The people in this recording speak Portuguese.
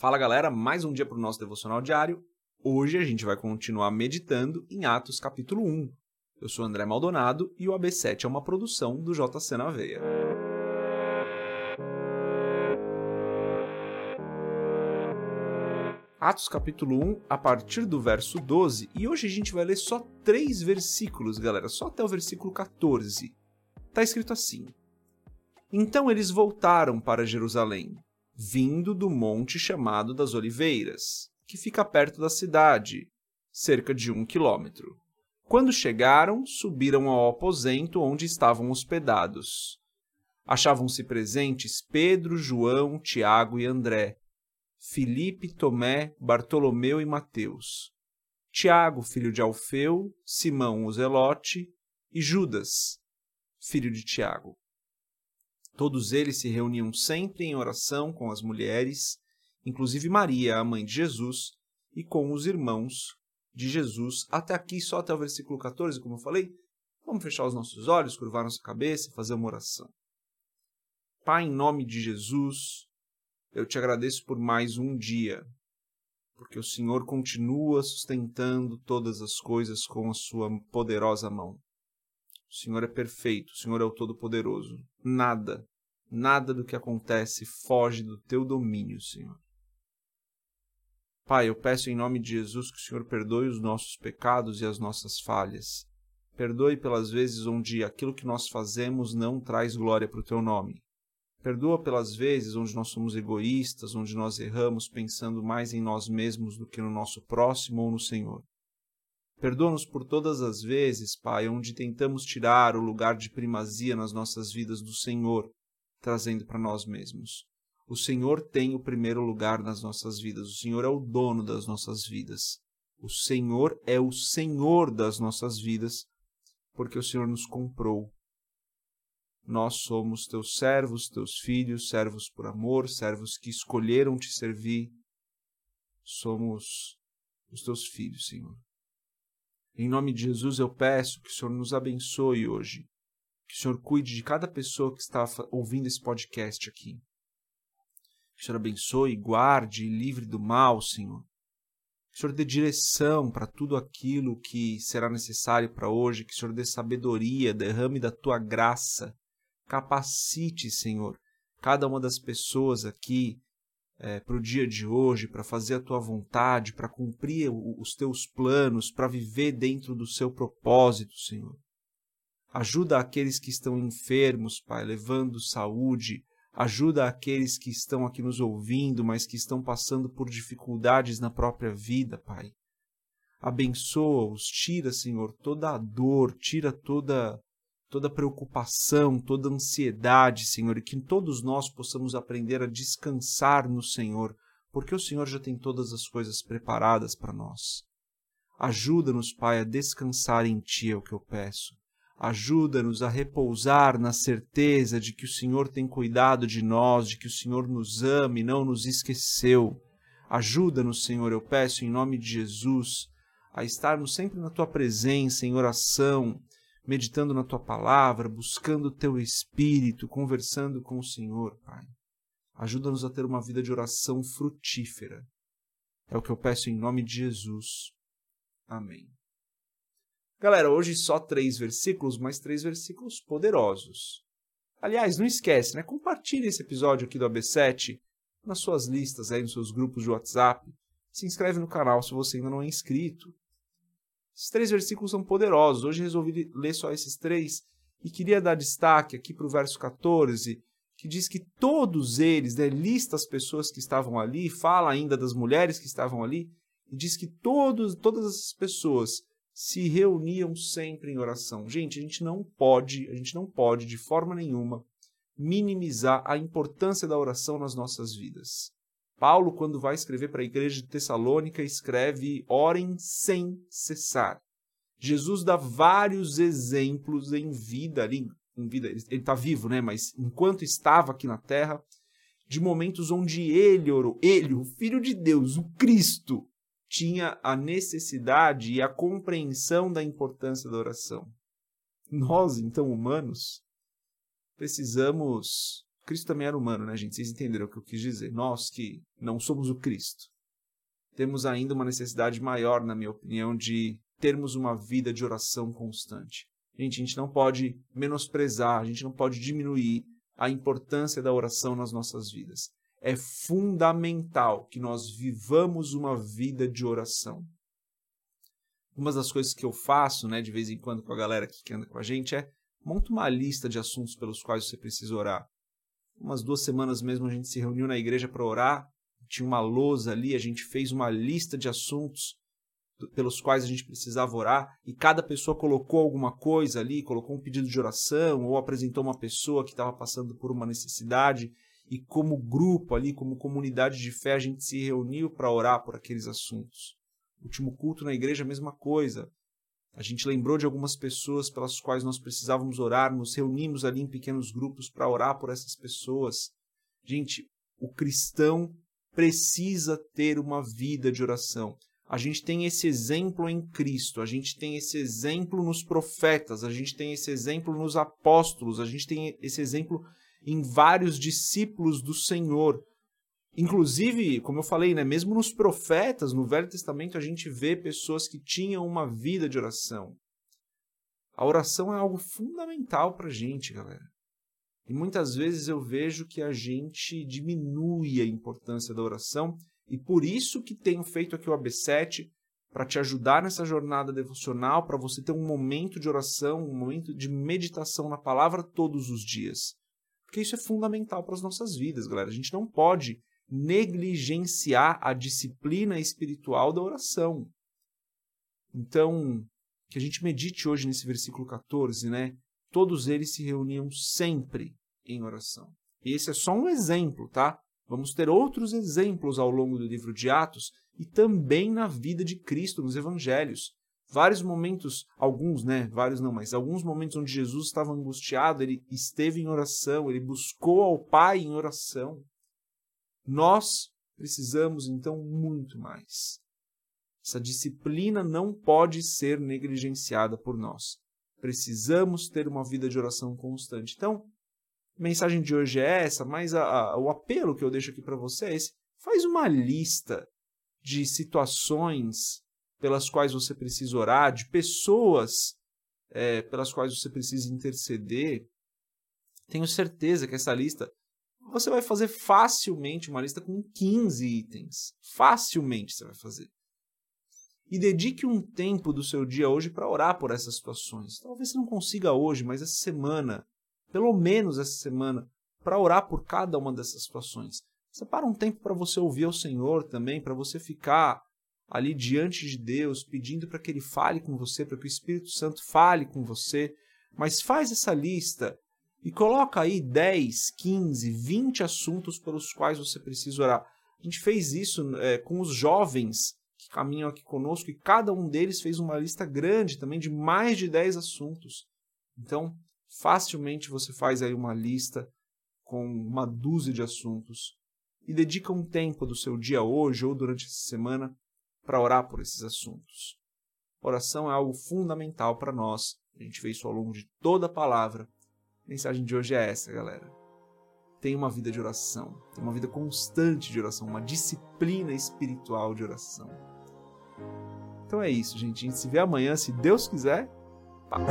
Fala galera, mais um dia para o nosso devocional diário. Hoje a gente vai continuar meditando em Atos capítulo 1. Eu sou André Maldonado e o AB7 é uma produção do JC na Veia. Atos capítulo 1, a partir do verso 12, e hoje a gente vai ler só três versículos, galera, só até o versículo 14. Tá escrito assim: Então eles voltaram para Jerusalém vindo do monte chamado das Oliveiras, que fica perto da cidade, cerca de um quilômetro. Quando chegaram, subiram ao aposento onde estavam hospedados. Achavam-se presentes Pedro, João, Tiago e André, Filipe, Tomé, Bartolomeu e Mateus, Tiago, filho de Alfeu, Simão o Zelote e Judas, filho de Tiago. Todos eles se reuniam sempre em oração com as mulheres, inclusive Maria, a mãe de Jesus, e com os irmãos de Jesus. Até aqui, só até o versículo 14, como eu falei. Vamos fechar os nossos olhos, curvar nossa cabeça e fazer uma oração. Pai, em nome de Jesus, eu te agradeço por mais um dia, porque o Senhor continua sustentando todas as coisas com a sua poderosa mão. O Senhor é perfeito, o Senhor é o Todo-Poderoso. Nada, nada do que acontece foge do teu domínio, Senhor. Pai, eu peço em nome de Jesus que o Senhor perdoe os nossos pecados e as nossas falhas. Perdoe pelas vezes onde aquilo que nós fazemos não traz glória para o teu nome. Perdoa pelas vezes onde nós somos egoístas, onde nós erramos pensando mais em nós mesmos do que no nosso próximo ou no Senhor. Perdoa-nos por todas as vezes, Pai, onde tentamos tirar o lugar de primazia nas nossas vidas do Senhor, trazendo para nós mesmos. O Senhor tem o primeiro lugar nas nossas vidas, o Senhor é o dono das nossas vidas. O Senhor é o Senhor das nossas vidas, porque o Senhor nos comprou. Nós somos teus servos, teus filhos, servos por amor, servos que escolheram te servir. Somos os teus filhos, Senhor. Em nome de Jesus eu peço que o Senhor nos abençoe hoje. Que o Senhor cuide de cada pessoa que está ouvindo esse podcast aqui. Que o Senhor abençoe, guarde e livre do mal, Senhor. Que o Senhor dê direção para tudo aquilo que será necessário para hoje. Que o Senhor dê sabedoria, derrame da tua graça. Capacite, Senhor, cada uma das pessoas aqui é, para o dia de hoje, para fazer a tua vontade, para cumprir os teus planos, para viver dentro do seu propósito, Senhor. Ajuda aqueles que estão enfermos, Pai, levando saúde. Ajuda aqueles que estão aqui nos ouvindo, mas que estão passando por dificuldades na própria vida, Pai. Abençoa-os, tira, Senhor, toda a dor, tira toda toda preocupação, toda ansiedade, Senhor, e que todos nós possamos aprender a descansar no Senhor, porque o Senhor já tem todas as coisas preparadas para nós. Ajuda-nos, Pai, a descansar em Ti, é o que eu peço. Ajuda-nos a repousar na certeza de que o Senhor tem cuidado de nós, de que o Senhor nos ama e não nos esqueceu. Ajuda-nos, Senhor, eu peço em nome de Jesus, a estarmos sempre na Tua presença, em oração, meditando na tua palavra, buscando o teu espírito, conversando com o Senhor, Pai. Ajuda-nos a ter uma vida de oração frutífera. É o que eu peço em nome de Jesus. Amém. Galera, hoje só três versículos, mas três versículos poderosos. Aliás, não esquece, né? Compartilhe esse episódio aqui do AB7 nas suas listas, aí nos seus grupos de WhatsApp. Se inscreve no canal se você ainda não é inscrito. Esses três versículos são poderosos. Hoje resolvi ler só esses três e queria dar destaque aqui para o verso 14, que diz que todos eles, né, lista as pessoas que estavam ali, fala ainda das mulheres que estavam ali, e diz que todos, todas essas pessoas se reuniam sempre em oração. Gente, a gente não pode, a gente não pode de forma nenhuma minimizar a importância da oração nas nossas vidas. Paulo, quando vai escrever para a igreja de Tessalônica, escreve: orem sem cessar. Jesus dá vários exemplos em vida ali, em vida, ele está vivo, né? Mas enquanto estava aqui na terra, de momentos onde ele orou, ele, o Filho de Deus, o Cristo, tinha a necessidade e a compreensão da importância da oração. Nós, então, humanos, precisamos Cristo também era humano, né, gente? Vocês entenderam o que eu quis dizer. Nós que não somos o Cristo, temos ainda uma necessidade maior, na minha opinião, de termos uma vida de oração constante. Gente, a gente não pode menosprezar, a gente não pode diminuir a importância da oração nas nossas vidas. É fundamental que nós vivamos uma vida de oração. Uma das coisas que eu faço, né, de vez em quando com a galera que anda com a gente é monta uma lista de assuntos pelos quais você precisa orar. Umas duas semanas mesmo a gente se reuniu na igreja para orar, tinha uma lousa ali, a gente fez uma lista de assuntos pelos quais a gente precisava orar, e cada pessoa colocou alguma coisa ali, colocou um pedido de oração, ou apresentou uma pessoa que estava passando por uma necessidade, e como grupo ali, como comunidade de fé, a gente se reuniu para orar por aqueles assuntos. Último culto na igreja, a mesma coisa. A gente lembrou de algumas pessoas pelas quais nós precisávamos orar, nos reunimos ali em pequenos grupos para orar por essas pessoas. Gente, o cristão precisa ter uma vida de oração. A gente tem esse exemplo em Cristo, a gente tem esse exemplo nos profetas, a gente tem esse exemplo nos apóstolos, a gente tem esse exemplo em vários discípulos do Senhor. Inclusive, como eu falei, né, mesmo nos profetas, no Velho Testamento, a gente vê pessoas que tinham uma vida de oração. A oração é algo fundamental para a gente, galera. E muitas vezes eu vejo que a gente diminui a importância da oração e por isso que tenho feito aqui o AB7 para te ajudar nessa jornada devocional, para você ter um momento de oração, um momento de meditação na palavra todos os dias. Porque isso é fundamental para as nossas vidas, galera. A gente não pode negligenciar a disciplina espiritual da oração. Então, que a gente medite hoje nesse versículo 14, né? Todos eles se reuniam sempre em oração. E esse é só um exemplo, tá? Vamos ter outros exemplos ao longo do livro de Atos e também na vida de Cristo nos evangelhos. Vários momentos, alguns, né? Vários não, mas alguns momentos onde Jesus estava angustiado, ele esteve em oração, ele buscou ao Pai em oração. Nós precisamos então muito mais. Essa disciplina não pode ser negligenciada por nós. Precisamos ter uma vida de oração constante. Então, mensagem de hoje é essa, mas a, a, o apelo que eu deixo aqui para você é esse. Faz uma lista de situações pelas quais você precisa orar, de pessoas é, pelas quais você precisa interceder. Tenho certeza que essa lista você vai fazer facilmente uma lista com 15 itens. Facilmente você vai fazer. E dedique um tempo do seu dia hoje para orar por essas situações. Talvez você não consiga hoje, mas essa semana pelo menos essa semana, para orar por cada uma dessas situações. Separa um tempo para você ouvir o Senhor também, para você ficar ali diante de Deus, pedindo para que Ele fale com você, para que o Espírito Santo fale com você. Mas faz essa lista e coloca aí 10, 15, 20 assuntos pelos quais você precisa orar. A gente fez isso é, com os jovens que caminham aqui conosco e cada um deles fez uma lista grande também de mais de 10 assuntos. Então, Facilmente você faz aí uma lista com uma dúzia de assuntos e dedica um tempo do seu dia hoje ou durante essa semana para orar por esses assuntos. Oração é algo fundamental para nós. A gente vê isso ao longo de toda a palavra. A mensagem de hoje é essa, galera. Tenha uma vida de oração, tenha uma vida constante de oração, uma disciplina espiritual de oração. Então é isso, gente. A gente se vê amanhã, se Deus quiser. Paz.